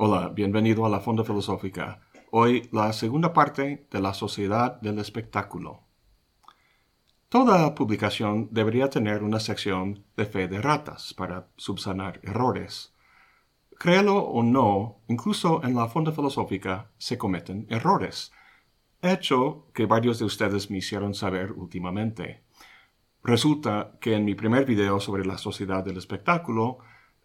Hola, bienvenido a la Fonda Filosófica. Hoy la segunda parte de la Sociedad del Espectáculo. Toda publicación debería tener una sección de fe de ratas para subsanar errores. Créelo o no, incluso en la Fonda Filosófica se cometen errores, hecho que varios de ustedes me hicieron saber últimamente. Resulta que en mi primer video sobre la sociedad del espectáculo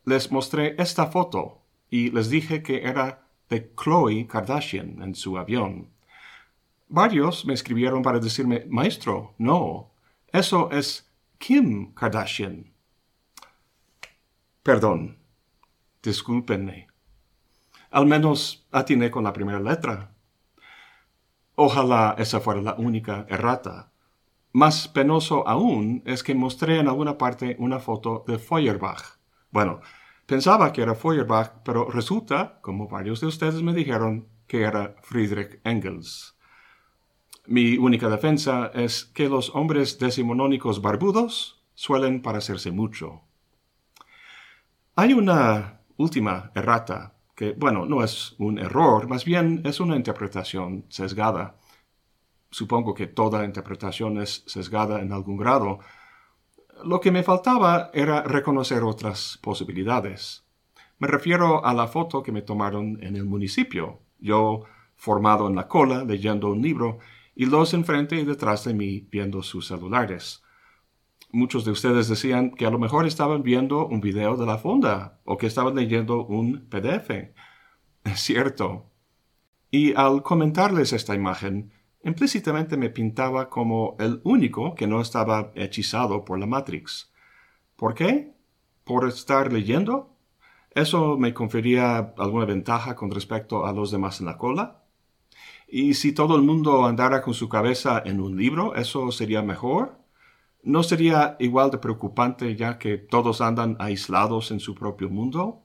les mostré esta foto y les dije que era de Chloe Kardashian en su avión. Varios me escribieron para decirme, maestro, no, eso es Kim Kardashian. Perdón, discúlpenme. Al menos atiné con la primera letra. Ojalá esa fuera la única errata. Más penoso aún es que mostré en alguna parte una foto de Feuerbach. Bueno, pensaba que era Feuerbach, pero resulta, como varios de ustedes me dijeron, que era Friedrich Engels. Mi única defensa es que los hombres decimonónicos barbudos suelen parecerse mucho. Hay una última errata que, bueno, no es un error, más bien es una interpretación sesgada. Supongo que toda interpretación es sesgada en algún grado. Lo que me faltaba era reconocer otras posibilidades. Me refiero a la foto que me tomaron en el municipio, yo formado en la cola leyendo un libro y los enfrente y detrás de mí viendo sus celulares muchos de ustedes decían que a lo mejor estaban viendo un video de la fonda o que estaban leyendo un PDF. Es cierto. Y al comentarles esta imagen, implícitamente me pintaba como el único que no estaba hechizado por la Matrix. ¿Por qué? ¿Por estar leyendo? ¿Eso me confería alguna ventaja con respecto a los demás en la cola? ¿Y si todo el mundo andara con su cabeza en un libro, eso sería mejor? ¿No sería igual de preocupante ya que todos andan aislados en su propio mundo?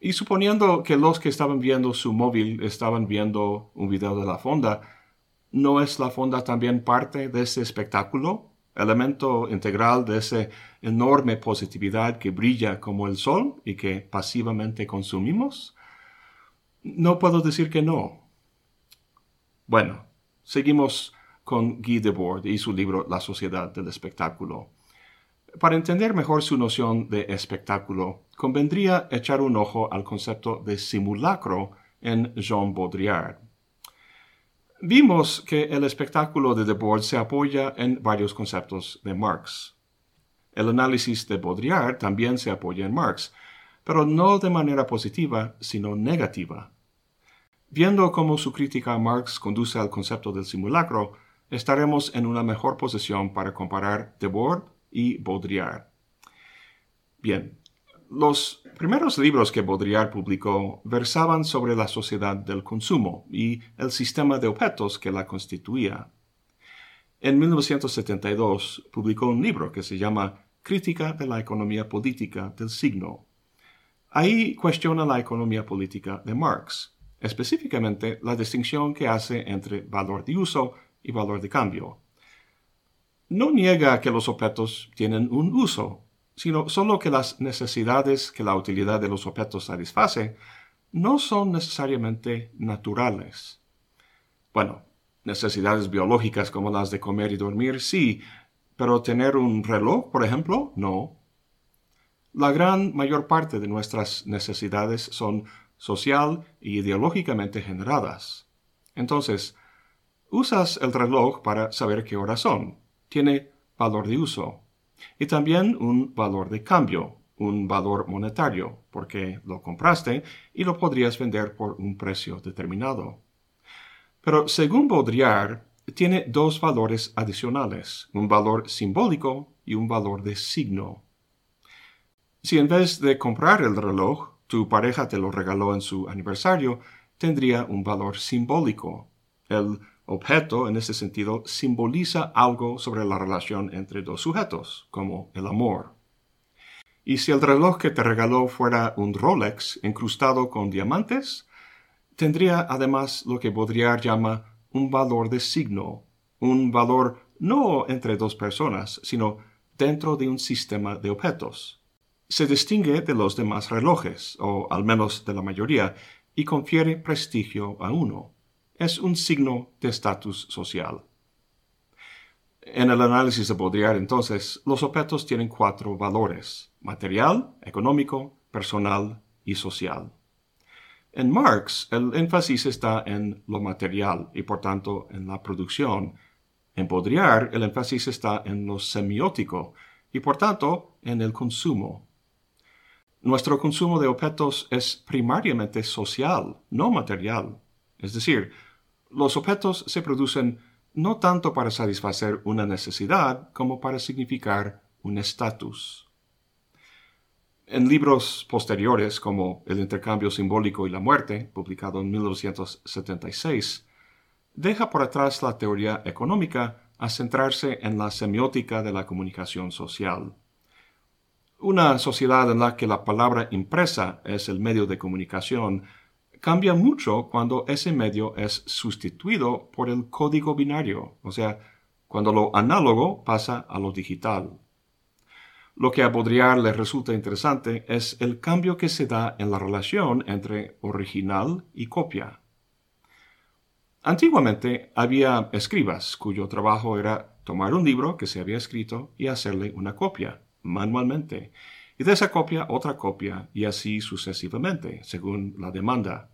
Y suponiendo que los que estaban viendo su móvil estaban viendo un video de la fonda, ¿no es la fonda también parte de ese espectáculo? Elemento integral de esa enorme positividad que brilla como el sol y que pasivamente consumimos? No puedo decir que no. Bueno, seguimos con Guy Debord y su libro La sociedad del espectáculo. Para entender mejor su noción de espectáculo, convendría echar un ojo al concepto de simulacro en Jean Baudrillard. Vimos que el espectáculo de Debord se apoya en varios conceptos de Marx. El análisis de Baudrillard también se apoya en Marx, pero no de manera positiva, sino negativa. Viendo cómo su crítica a Marx conduce al concepto del simulacro, estaremos en una mejor posición para comparar Debord y Baudrillard. Bien, los primeros libros que Baudrillard publicó versaban sobre la sociedad del consumo y el sistema de objetos que la constituía. En 1972 publicó un libro que se llama Crítica de la economía política del signo. Ahí cuestiona la economía política de Marx, específicamente la distinción que hace entre valor de uso y valor de cambio. No niega que los objetos tienen un uso, sino solo que las necesidades que la utilidad de los objetos satisface no son necesariamente naturales. Bueno, necesidades biológicas como las de comer y dormir, sí, pero tener un reloj, por ejemplo, no. La gran mayor parte de nuestras necesidades son social y ideológicamente generadas. Entonces, Usas el reloj para saber qué hora son. Tiene valor de uso. Y también un valor de cambio, un valor monetario, porque lo compraste y lo podrías vender por un precio determinado. Pero según Baudrillard, tiene dos valores adicionales, un valor simbólico y un valor de signo. Si en vez de comprar el reloj, tu pareja te lo regaló en su aniversario, tendría un valor simbólico. El Objeto, en este sentido, simboliza algo sobre la relación entre dos sujetos, como el amor. Y si el reloj que te regaló fuera un Rolex incrustado con diamantes, tendría además lo que Baudrillard llama un valor de signo, un valor no entre dos personas, sino dentro de un sistema de objetos. se distingue de los demás relojes, o al menos de la mayoría, y confiere prestigio a uno. Es un signo de estatus social. En el análisis de Baudrillard, entonces, los objetos tienen cuatro valores, material, económico, personal y social. En Marx, el énfasis está en lo material y por tanto en la producción. En Baudrillard, el énfasis está en lo semiótico y por tanto en el consumo. Nuestro consumo de objetos es primariamente social, no material. Es decir, los objetos se producen no tanto para satisfacer una necesidad como para significar un estatus. En libros posteriores como El intercambio simbólico y la muerte, publicado en 1976, deja por atrás la teoría económica a centrarse en la semiótica de la comunicación social. Una sociedad en la que la palabra impresa es el medio de comunicación cambia mucho cuando ese medio es sustituido por el código binario, o sea, cuando lo análogo pasa a lo digital. Lo que a Baudrillard le resulta interesante es el cambio que se da en la relación entre original y copia. Antiguamente había escribas cuyo trabajo era tomar un libro que se había escrito y hacerle una copia manualmente, y de esa copia otra copia, y así sucesivamente, según la demanda.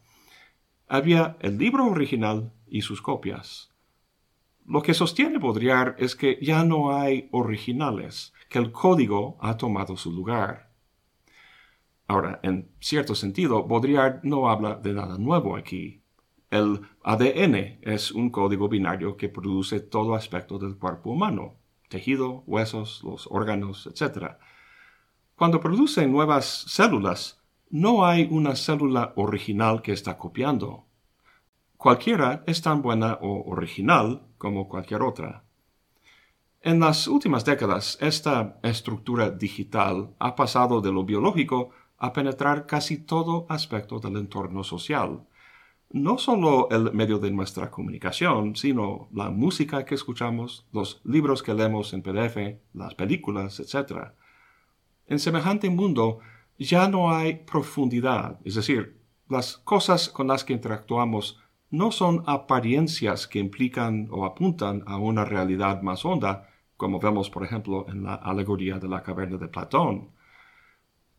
Había el libro original y sus copias. Lo que sostiene Baudrillard es que ya no hay originales, que el código ha tomado su lugar. Ahora, en cierto sentido, Baudrillard no habla de nada nuevo aquí. El ADN es un código binario que produce todo aspecto del cuerpo humano, tejido, huesos, los órganos, etc. Cuando producen nuevas células, no hay una célula original que está copiando. Cualquiera es tan buena o original como cualquier otra. En las últimas décadas, esta estructura digital ha pasado de lo biológico a penetrar casi todo aspecto del entorno social, no solo el medio de nuestra comunicación, sino la música que escuchamos, los libros que leemos en PDF, las películas, etc. En semejante mundo ya no hay profundidad, es decir, las cosas con las que interactuamos no son apariencias que implican o apuntan a una realidad más honda, como vemos por ejemplo en la alegoría de la caverna de Platón.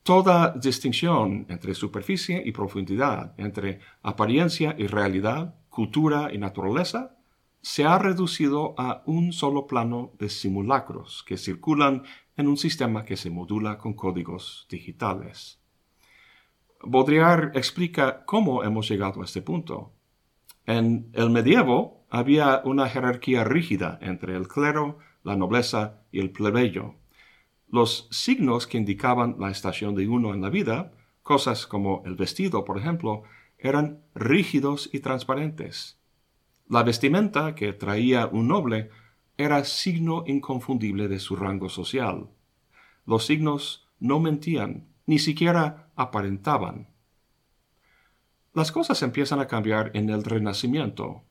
Toda distinción entre superficie y profundidad, entre apariencia y realidad, cultura y naturaleza, se ha reducido a un solo plano de simulacros que circulan en un sistema que se modula con códigos digitales. Baudrillard explica cómo hemos llegado a este punto. En el medievo había una jerarquía rígida entre el clero, la nobleza y el plebeyo, los signos que indicaban la estación de uno en la vida, cosas como el vestido, por ejemplo, eran rígidos y transparentes. La vestimenta que traía un noble era signo inconfundible de su rango social. Los signos no mentían, ni siquiera aparentaban. Las cosas empiezan a cambiar en el Renacimiento,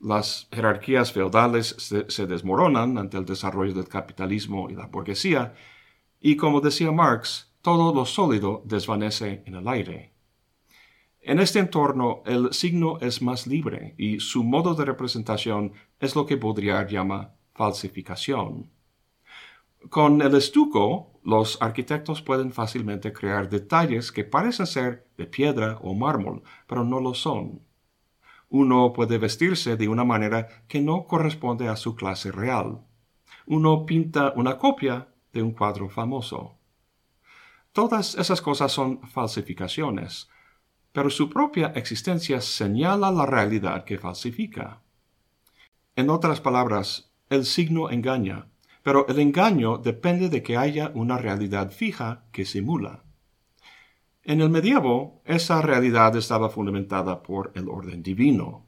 las jerarquías feudales se, desmoronan ante el desarrollo del capitalismo y la burguesía, y como decía Marx, todo lo sólido desvanece en el aire. En este entorno el signo es más libre y su modo de representación es lo que Baudrillard llama falsificación. Con el estuco, los arquitectos pueden fácilmente crear detalles que parecen ser de piedra o mármol, pero no lo son uno puede vestirse de una manera que no corresponde a su clase real. Uno pinta una copia de un cuadro famoso. Todas esas cosas son falsificaciones, pero su propia existencia señala la realidad que falsifica. En otras palabras, el signo engaña, pero el engaño depende de que haya una realidad fija que simula. En el medievo, esa realidad estaba fundamentada por el orden divino.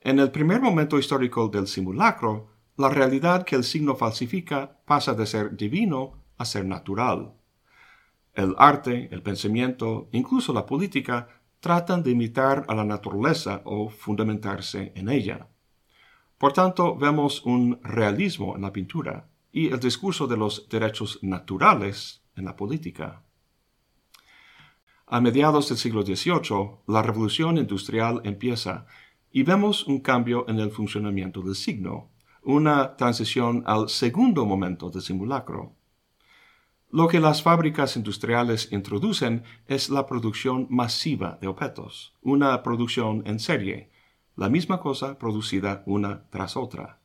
En el primer momento histórico del simulacro, la realidad que el signo falsifica pasa de ser divino a ser natural. El arte, el pensamiento, incluso la política, tratan de imitar a la naturaleza o fundamentarse en ella. Por tanto, vemos un realismo en la pintura, y el discurso de los derechos naturales en la política. A mediados del siglo XVIII, la revolución industrial empieza y vemos un cambio en el funcionamiento del signo, una transición al segundo momento del simulacro. Lo que las fábricas industriales introducen es la producción masiva de objetos, una producción en serie, la misma cosa producida una tras otra.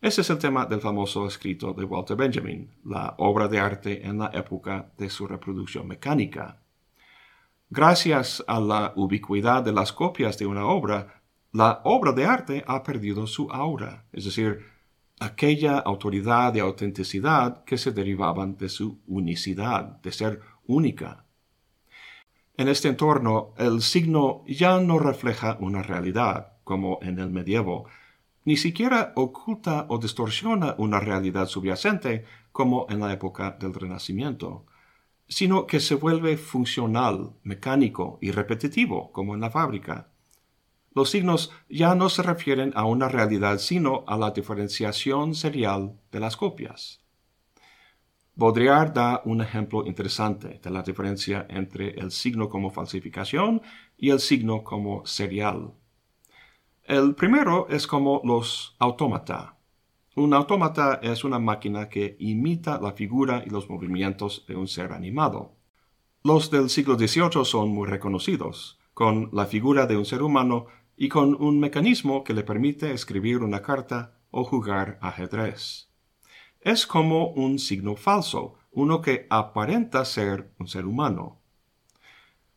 Ese es el tema del famoso escrito de Walter Benjamin, la obra de arte en la época de su reproducción mecánica. Gracias a la ubicuidad de las copias de una obra, la obra de arte ha perdido su aura, es decir, aquella autoridad y autenticidad que se derivaban de su unicidad, de ser única. En este entorno, el signo ya no refleja una realidad, como en el medievo, ni siquiera oculta o distorsiona una realidad subyacente, como en la época del Renacimiento sino que se vuelve funcional, mecánico y repetitivo, como en la fábrica. Los signos ya no se refieren a una realidad, sino a la diferenciación serial de las copias. Baudrillard da un ejemplo interesante de la diferencia entre el signo como falsificación y el signo como serial. El primero es como los autómata, un autómata es una máquina que imita la figura y los movimientos de un ser animado. Los del siglo XVIII son muy reconocidos, con la figura de un ser humano y con un mecanismo que le permite escribir una carta o jugar ajedrez. Es como un signo falso, uno que aparenta ser un ser humano.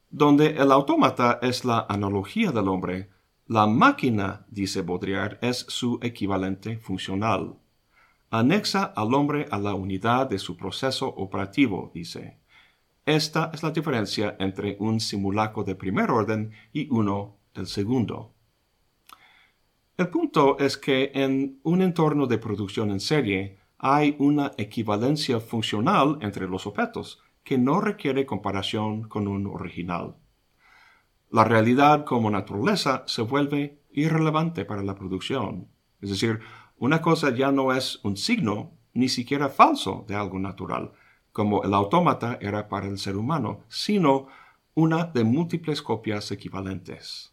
Donde el autómata es la analogía del hombre, la máquina, dice Baudrillard, es su equivalente funcional. Anexa al hombre a la unidad de su proceso operativo, dice. Esta es la diferencia entre un simulacro de primer orden y uno del segundo. El punto es que en un entorno de producción en serie hay una equivalencia funcional entre los objetos que no requiere comparación con un original. La realidad como naturaleza se vuelve irrelevante para la producción. Es decir, una cosa ya no es un signo, ni siquiera falso de algo natural, como el autómata era para el ser humano, sino una de múltiples copias equivalentes.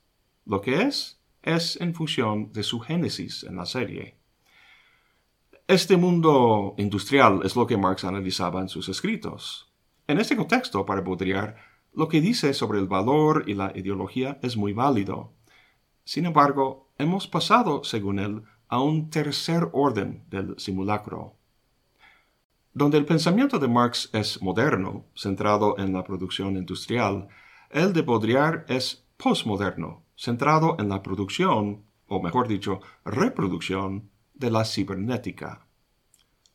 Lo que es, es en función de su génesis en la serie. Este mundo industrial es lo que Marx analizaba en sus escritos. En este contexto, para Baudrillard, lo que dice sobre el valor y la ideología es muy válido. Sin embargo, hemos pasado, según él, a un tercer orden del simulacro. Donde el pensamiento de Marx es moderno, centrado en la producción industrial, el de Baudrillard es postmoderno, centrado en la producción, o mejor dicho, reproducción de la cibernética.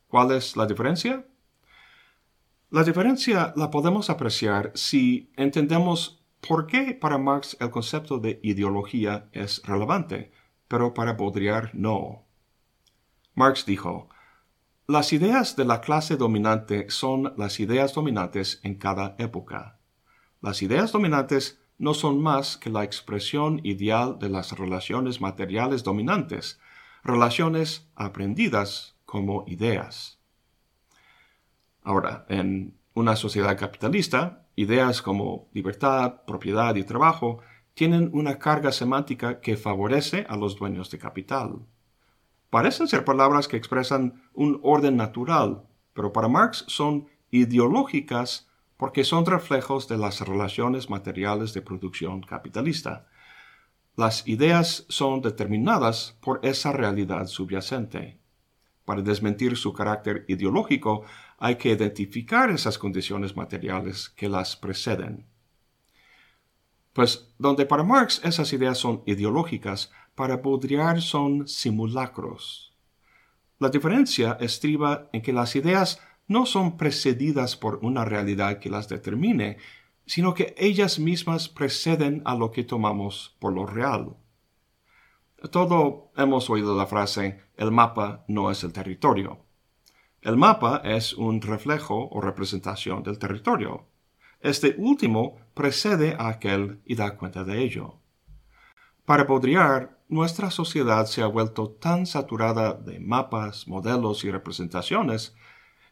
¿Cuál es la diferencia? La diferencia la podemos apreciar si entendemos por qué para Marx el concepto de ideología es relevante, pero para Baudrillard no. Marx dijo, las ideas de la clase dominante son las ideas dominantes en cada época. Las ideas dominantes no son más que la expresión ideal de las relaciones materiales dominantes, relaciones aprendidas como ideas. Ahora, en una sociedad capitalista, ideas como libertad, propiedad y trabajo tienen una carga semántica que favorece a los dueños de capital. Parecen ser palabras que expresan un orden natural, pero para Marx son ideológicas porque son reflejos de las relaciones materiales de producción capitalista. Las ideas son determinadas por esa realidad subyacente. Para desmentir su carácter ideológico, hay que identificar esas condiciones materiales que las preceden. Pues donde para Marx esas ideas son ideológicas, para Baudrillard son simulacros. La diferencia estriba en que las ideas no son precedidas por una realidad que las determine, sino que ellas mismas preceden a lo que tomamos por lo real. Todo hemos oído la frase el mapa no es el territorio. El mapa es un reflejo o representación del territorio. Este último precede a aquel y da cuenta de ello. Para Baudrillard, nuestra sociedad se ha vuelto tan saturada de mapas, modelos y representaciones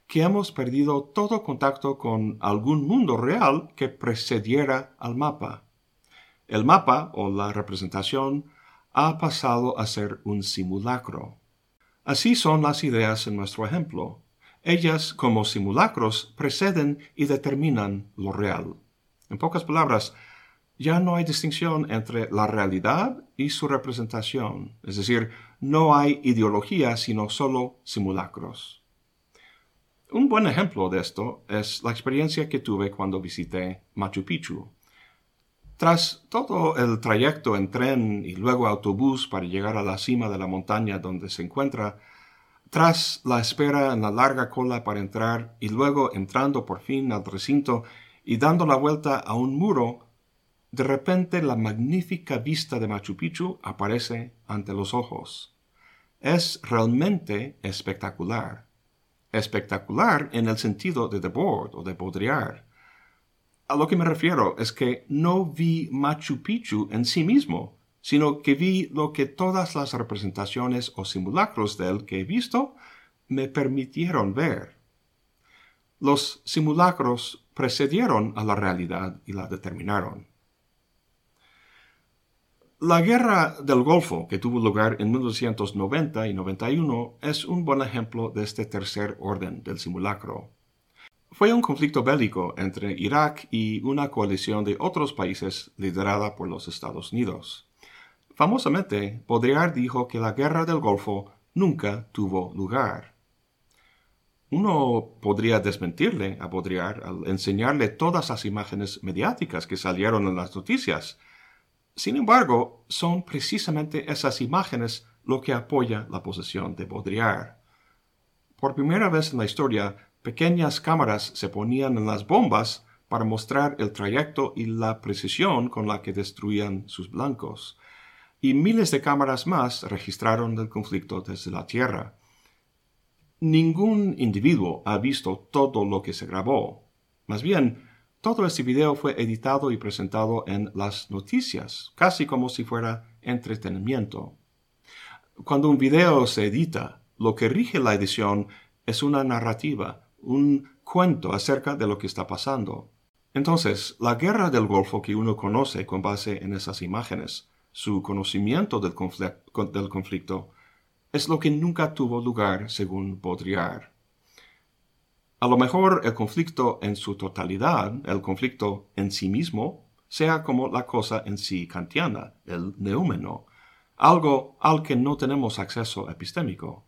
que hemos perdido todo contacto con algún mundo real que precediera al mapa. El mapa o la representación ha pasado a ser un simulacro. Así son las ideas en nuestro ejemplo. Ellas, como simulacros, preceden y determinan lo real. En pocas palabras, ya no hay distinción entre la realidad y su representación, es decir, no hay ideología sino solo simulacros. Un buen ejemplo de esto es la experiencia que tuve cuando visité Machu Picchu. Tras todo el trayecto en tren y luego autobús para llegar a la cima de la montaña donde se encuentra, tras la espera en la larga cola para entrar y luego entrando por fin al recinto y dando la vuelta a un muro, de repente la magnífica vista de Machu Picchu aparece ante los ojos. Es realmente espectacular espectacular en el sentido de Debord o de Baudrillard. A lo que me refiero es que no vi Machu Picchu en sí mismo, sino que vi lo que todas las representaciones o simulacros de él que he visto me permitieron ver. Los simulacros precedieron a la realidad y la determinaron. La guerra del Golfo, que tuvo lugar en 1990 y 91, es un buen ejemplo de este tercer orden del simulacro. Fue un conflicto bélico entre Irak y una coalición de otros países liderada por los Estados Unidos. Famosamente, Baudrillard dijo que la guerra del Golfo nunca tuvo lugar. Uno podría desmentirle a Baudrillard al enseñarle todas las imágenes mediáticas que salieron en las noticias, sin embargo, son precisamente esas imágenes lo que apoya la posición de Baudrillard. Por primera vez en la historia, pequeñas cámaras se ponían en las bombas para mostrar el trayecto y la precisión con la que destruían sus blancos. Y miles de cámaras más registraron el conflicto desde la Tierra. Ningún individuo ha visto todo lo que se grabó. Más bien, todo este video fue editado y presentado en las noticias, casi como si fuera entretenimiento. Cuando un video se edita, lo que rige la edición es una narrativa, un cuento acerca de lo que está pasando. Entonces, la guerra del Golfo que uno conoce con base en esas imágenes, su conocimiento del, conflicto, es lo que nunca tuvo lugar según Baudrillard. A lo mejor el conflicto en su totalidad, el conflicto en sí mismo, sea como la cosa en sí kantiana, el neúmeno, algo al que no tenemos acceso epistémico.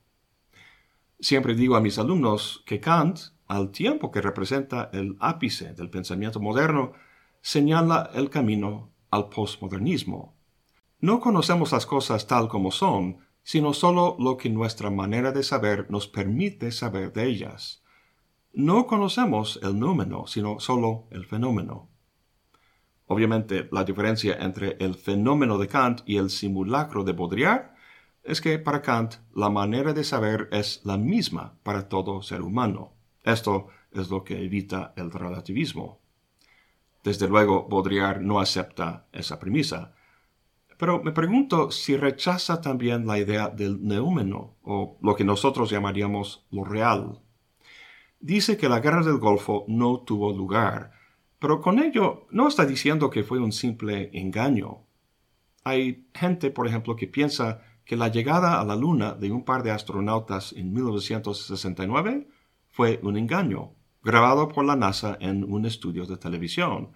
Siempre digo a mis alumnos que Kant, al tiempo que representa el ápice del pensamiento moderno, señala el camino al postmodernismo. No conocemos las cosas tal como son, sino solo lo que nuestra manera de saber nos permite saber de ellas no conocemos el número, sino solo el fenómeno. Obviamente, la diferencia entre el fenómeno de Kant y el simulacro de Baudrillard es que para Kant la manera de saber es la misma para todo ser humano. Esto es lo que evita el relativismo. Desde luego, Baudrillard no acepta esa premisa. Pero me pregunto si rechaza también la idea del neúmeno, o lo que nosotros llamaríamos lo real dice que la guerra del Golfo no tuvo lugar, pero con ello no está diciendo que fue un simple engaño. Hay gente, por ejemplo, que piensa que la llegada a la Luna de un par de astronautas en 1969 fue un engaño, grabado por la NASA en un estudio de televisión.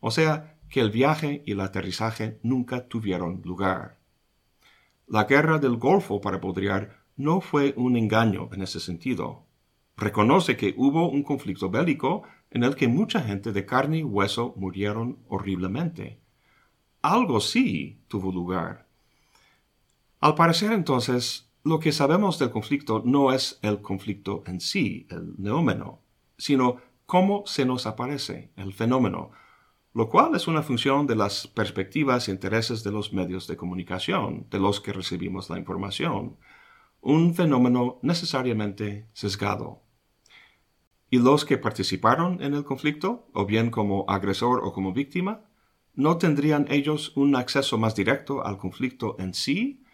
O sea, que el viaje y el aterrizaje nunca tuvieron lugar. La guerra del Golfo para Baudrillard no fue un engaño en ese sentido reconoce que hubo un conflicto bélico en el que mucha gente de carne y hueso murieron horriblemente. Algo sí tuvo lugar. Al parecer entonces, lo que sabemos del conflicto no es el conflicto en sí, el neómeno, sino cómo se nos aparece, el fenómeno, lo cual es una función de las perspectivas e intereses de los medios de comunicación, de los que recibimos la información, un fenómeno necesariamente sesgado y los que participaron en el conflicto, o bien como agresor o como víctima, ¿no tendrían ellos un acceso más directo al conflicto en sí?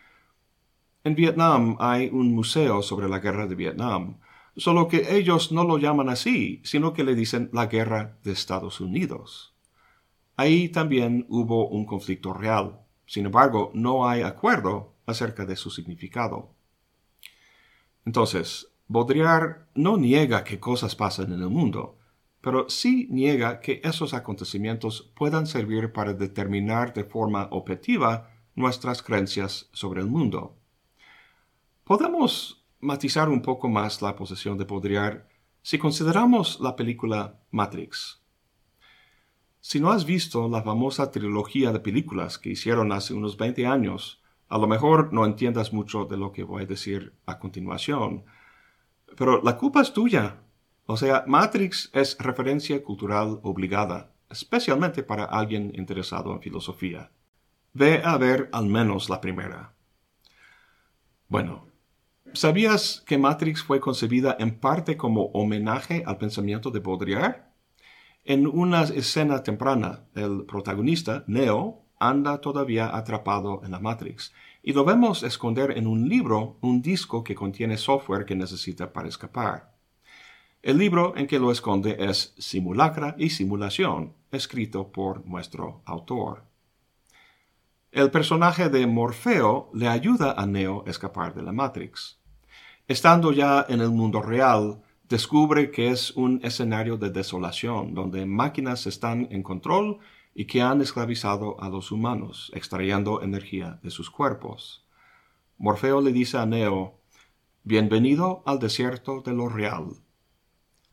En Vietnam hay un museo sobre la guerra de Vietnam. solo que ellos no lo llaman así, sino que le dicen la guerra de Estados Unidos. Ahí también hubo un conflicto real. Sin embargo, no hay acuerdo acerca de su significado. Entonces, Baudrillard no niega que cosas pasan en el mundo, pero sí niega que esos acontecimientos puedan servir para determinar de forma objetiva nuestras creencias sobre el mundo. Podemos matizar un poco más la posición de Baudrillard si consideramos la película Matrix. Si no has visto la famosa trilogía de películas que hicieron hace unos 20 años, a lo mejor no entiendas mucho de lo que voy a decir a continuación, pero la culpa es tuya. O sea, Matrix es referencia cultural obligada, especialmente para alguien interesado en filosofía. Ve a ver al menos la primera. Bueno, ¿sabías que Matrix fue concebida en parte como homenaje al pensamiento de Baudrillard? En una escena temprana, el protagonista, Neo, anda todavía atrapado en la Matrix, y lo vemos esconder en un libro un disco que contiene software que necesita para escapar. El libro en que lo esconde es Simulacra y Simulación, escrito por nuestro autor. El personaje de Morfeo le ayuda a Neo a escapar de la Matrix. Estando ya en el mundo real, descubre que es un escenario de desolación, donde máquinas están en control y que han esclavizado a los humanos, extrayendo energía de sus cuerpos. Morfeo le dice a Neo, Bienvenido al desierto de lo real.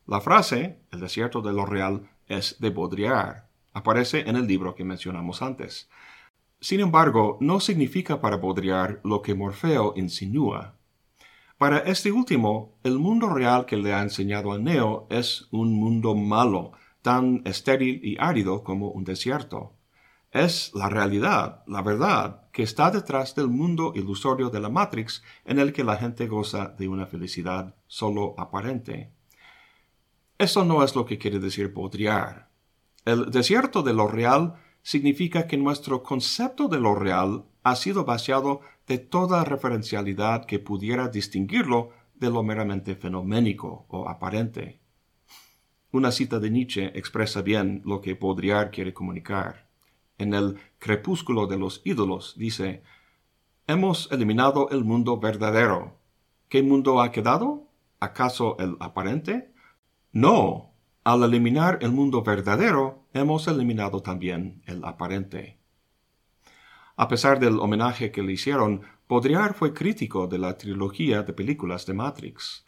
La frase, el desierto de lo real, es de Baudrillard. Aparece en el libro que mencionamos antes. Sin embargo, no significa para Baudrillard lo que Morfeo insinúa. Para este último, el mundo real que le ha enseñado a Neo es un mundo malo, tan estéril y árido como un desierto. Es la realidad, la verdad, que está detrás del mundo ilusorio de la Matrix en el que la gente goza de una felicidad solo aparente. Eso no es lo que quiere decir Baudrillard. El desierto de lo real significa que nuestro concepto de lo real ha sido vaciado de toda referencialidad que pudiera distinguirlo de lo meramente fenoménico o aparente. Una cita de Nietzsche expresa bien lo que Baudrillard quiere comunicar. En el Crepúsculo de los ídolos dice, Hemos eliminado el mundo verdadero. ¿Qué mundo ha quedado? ¿Acaso el aparente? No. Al eliminar el mundo verdadero, hemos eliminado también el aparente. A pesar del homenaje que le hicieron, Baudrillard fue crítico de la trilogía de películas de Matrix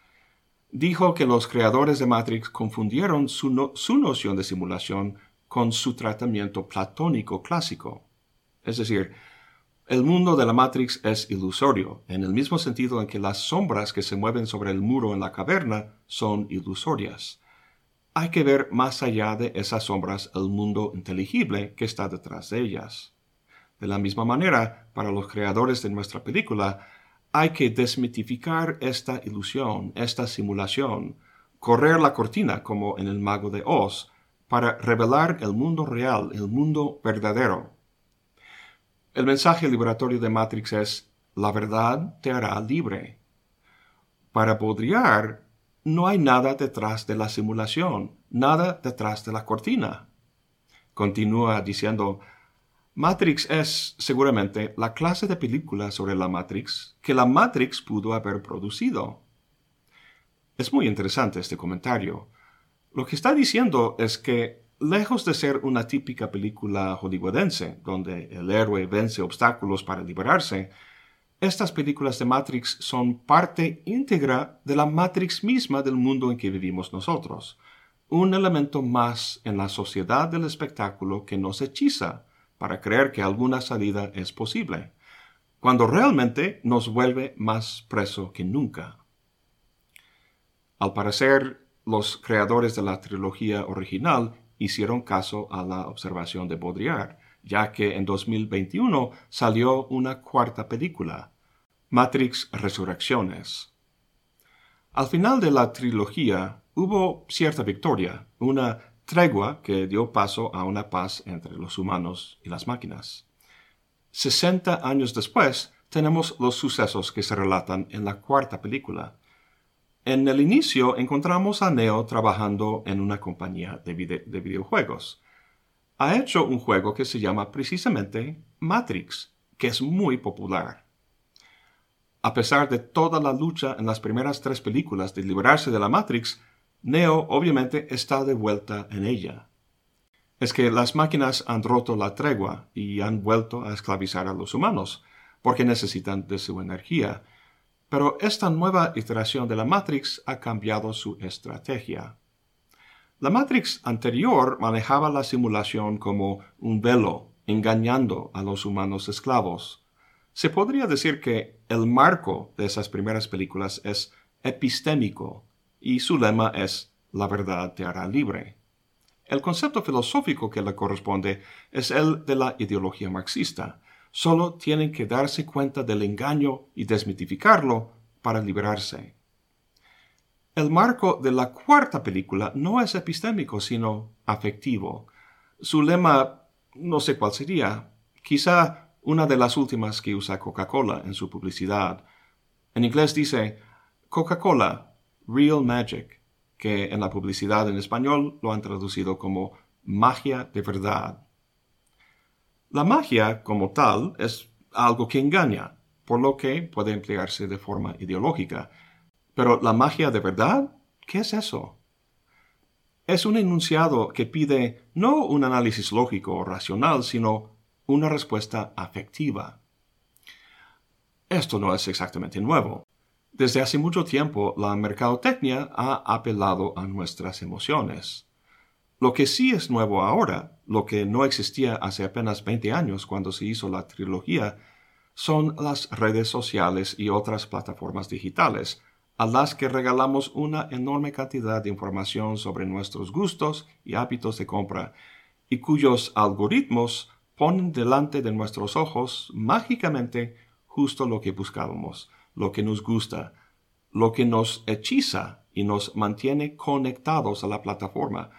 dijo que los creadores de Matrix confundieron su, noción de simulación con su tratamiento platónico clásico. Es decir, el mundo de la Matrix es ilusorio, en el mismo sentido en que las sombras que se mueven sobre el muro en la caverna son ilusorias. Hay que ver más allá de esas sombras el mundo inteligible que está detrás de ellas. De la misma manera, para los creadores de nuestra película, hay que desmitificar esta ilusión, esta simulación, correr la cortina como en el mago de Oz, para revelar el mundo real, el mundo verdadero. El mensaje liberatorio de Matrix es, la verdad te hará libre. Para Baudrillard, no hay nada detrás de la simulación, nada detrás de la cortina. Continúa diciendo, Matrix es seguramente la clase de película sobre la Matrix que la Matrix pudo haber producido. Es muy interesante este comentario. Lo que está diciendo es que, lejos de ser una típica película hollywoodense, donde el héroe vence obstáculos para liberarse, estas películas de Matrix son parte íntegra de la Matrix misma del mundo en que vivimos nosotros, un elemento más en la sociedad del espectáculo que nos hechiza, para creer que alguna salida es posible, cuando realmente nos vuelve más preso que nunca. Al parecer, los creadores de la trilogía original hicieron caso a la observación de Baudrillard, ya que en 2021 salió una cuarta película, Matrix Resurrecciones. Al final de la trilogía hubo cierta victoria, una tregua que dio paso a una paz entre los humanos y las máquinas. Sesenta años después tenemos los sucesos que se relatan en la cuarta película. En el inicio encontramos a Neo trabajando en una compañía de, de videojuegos. Ha hecho un juego que se llama precisamente Matrix, que es muy popular. A pesar de toda la lucha en las primeras tres películas de liberarse de la Matrix, Neo obviamente está de vuelta en ella. Es que las máquinas han roto la tregua y han vuelto a esclavizar a los humanos, porque necesitan de su energía. Pero esta nueva iteración de la Matrix ha cambiado su estrategia. La Matrix anterior manejaba la simulación como un velo, engañando a los humanos esclavos. Se podría decir que el marco de esas primeras películas es epistémico, y su lema es La verdad te hará libre. El concepto filosófico que le corresponde es el de la ideología marxista. Solo tienen que darse cuenta del engaño y desmitificarlo para liberarse. El marco de la cuarta película no es epistémico, sino afectivo. Su lema no sé cuál sería, quizá una de las últimas que usa Coca-Cola en su publicidad. En inglés dice Coca-Cola, Real Magic, que en la publicidad en español lo han traducido como magia de verdad. La magia como tal es algo que engaña, por lo que puede emplearse de forma ideológica. Pero la magia de verdad, ¿qué es eso? Es un enunciado que pide no un análisis lógico o racional, sino una respuesta afectiva. Esto no es exactamente nuevo. Desde hace mucho tiempo la mercadotecnia ha apelado a nuestras emociones. Lo que sí es nuevo ahora, lo que no existía hace apenas 20 años cuando se hizo la trilogía, son las redes sociales y otras plataformas digitales, a las que regalamos una enorme cantidad de información sobre nuestros gustos y hábitos de compra, y cuyos algoritmos ponen delante de nuestros ojos mágicamente justo lo que buscábamos lo que nos gusta, lo que nos hechiza y nos mantiene conectados a la plataforma,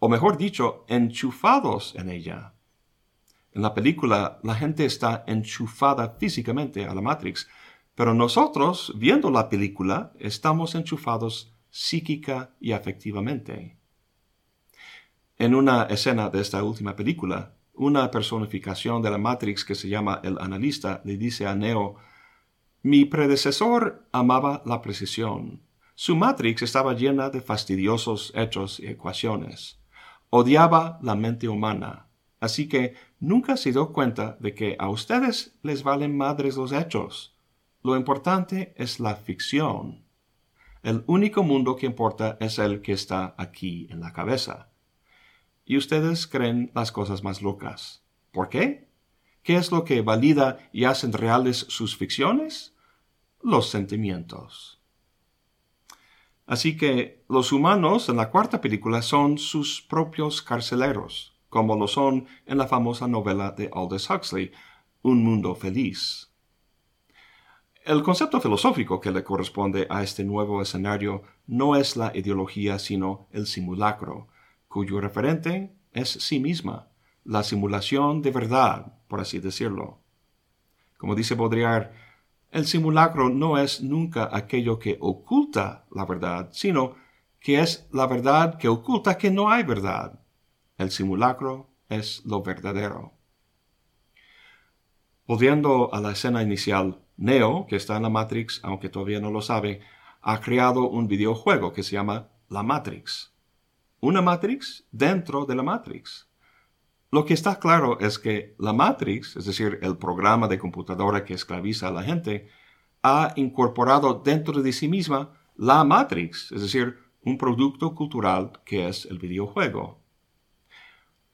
o mejor dicho, enchufados en ella. En la película la gente está enchufada físicamente a la Matrix, pero nosotros, viendo la película, estamos enchufados psíquica y afectivamente. En una escena de esta última película, una personificación de la Matrix que se llama el analista le dice a Neo mi predecesor amaba la precisión. Su matrix estaba llena de fastidiosos hechos y ecuaciones. Odiaba la mente humana, así que nunca se dio cuenta de que a ustedes les valen madres los hechos. Lo importante es la ficción. El único mundo que importa es el que está aquí en la cabeza. Y ustedes creen las cosas más locas. ¿Por qué? ¿Qué es lo que valida y hacen reales sus ficciones? Los sentimientos. Así que los humanos en la cuarta película son sus propios carceleros, como lo son en la famosa novela de Aldous Huxley, Un mundo feliz. El concepto filosófico que le corresponde a este nuevo escenario no es la ideología, sino el simulacro, cuyo referente es sí misma, la simulación de verdad, por así decirlo. Como dice Baudrillard, el simulacro no es nunca aquello que oculta la verdad, sino que es la verdad que oculta que no hay verdad. El simulacro es lo verdadero. Volviendo a la escena inicial, Neo, que está en la Matrix, aunque todavía no lo sabe, ha creado un videojuego que se llama La Matrix. Una Matrix dentro de la Matrix. Lo que está claro es que la Matrix, es decir, el programa de computadora que esclaviza a la gente, ha incorporado dentro de sí misma la Matrix, es decir, un producto cultural que es el videojuego.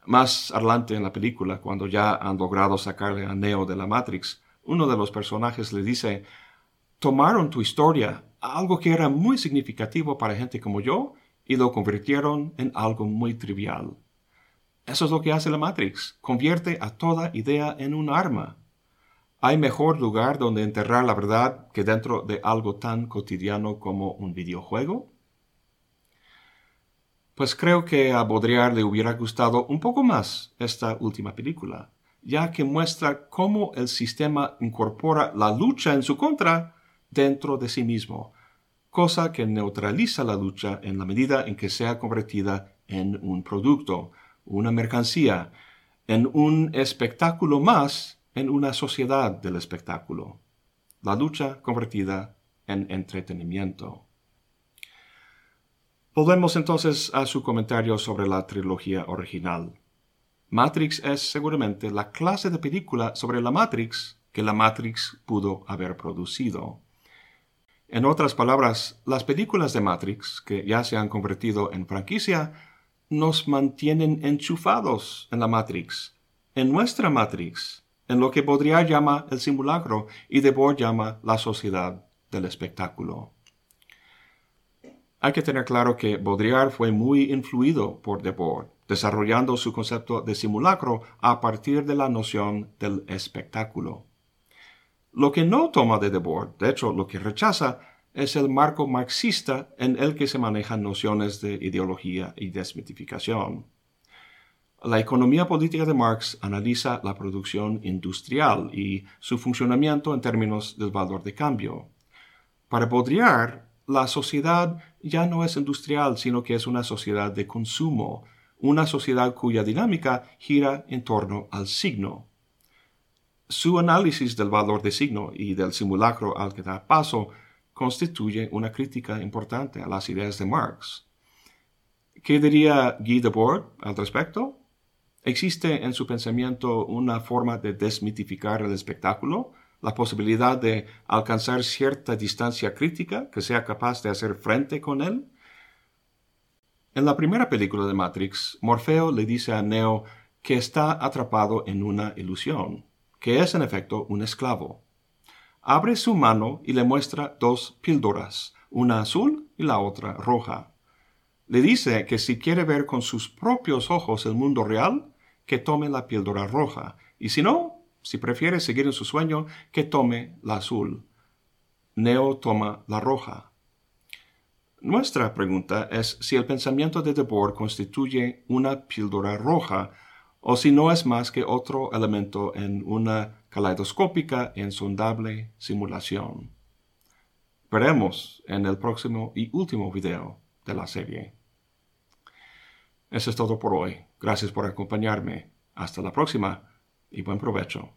Más adelante en la película, cuando ya han logrado sacarle a Neo de la Matrix, uno de los personajes le dice, tomaron tu historia, algo que era muy significativo para gente como yo, y lo convirtieron en algo muy trivial. Eso es lo que hace la Matrix. Convierte a toda idea en un arma. ¿Hay mejor lugar donde enterrar la verdad que dentro de algo tan cotidiano como un videojuego? Pues creo que a Baudrillard le hubiera gustado un poco más esta última película, ya que muestra cómo el sistema incorpora la lucha en su contra dentro de sí mismo, cosa que neutraliza la lucha en la medida en que sea convertida en un producto, una mercancía, en un espectáculo más en una sociedad del espectáculo. La lucha convertida en entretenimiento. Volvemos entonces a su comentario sobre la trilogía original. Matrix es seguramente la clase de película sobre la Matrix que la Matrix pudo haber producido. En otras palabras, las películas de Matrix, que ya se han convertido en franquicia, nos mantienen enchufados en la Matrix, en nuestra Matrix, en lo que Baudrillard llama el simulacro y Debord llama la sociedad del espectáculo. Hay que tener claro que Baudrillard fue muy influido por Debord, desarrollando su concepto de simulacro a partir de la noción del espectáculo. Lo que no toma de Debord, de hecho lo que rechaza, es el marco marxista en el que se manejan nociones de ideología y desmitificación. La economía política de Marx analiza la producción industrial y su funcionamiento en términos del valor de cambio. Para Baudrillard, la sociedad ya no es industrial, sino que es una sociedad de consumo, una sociedad cuya dinámica gira en torno al signo. Su análisis del valor de signo y del simulacro al que da paso constituye una crítica importante a las ideas de Marx. ¿Qué diría Guy Debord al respecto? ¿Existe en su pensamiento una forma de desmitificar el espectáculo, la posibilidad de alcanzar cierta distancia crítica que sea capaz de hacer frente con él? En la primera película de Matrix, Morfeo le dice a Neo que está atrapado en una ilusión, que es en efecto un esclavo abre su mano y le muestra dos píldoras, una azul y la otra roja. Le dice que si quiere ver con sus propios ojos el mundo real, que tome la píldora roja, y si no, si prefiere seguir en su sueño, que tome la azul. Neo toma la roja. Nuestra pregunta es si el pensamiento de Debord constituye una píldora roja o si no es más que otro elemento en una caleidoscópica e insondable simulación. Veremos en el próximo y último video de la serie. Eso es todo por hoy. Gracias por acompañarme. Hasta la próxima y buen provecho.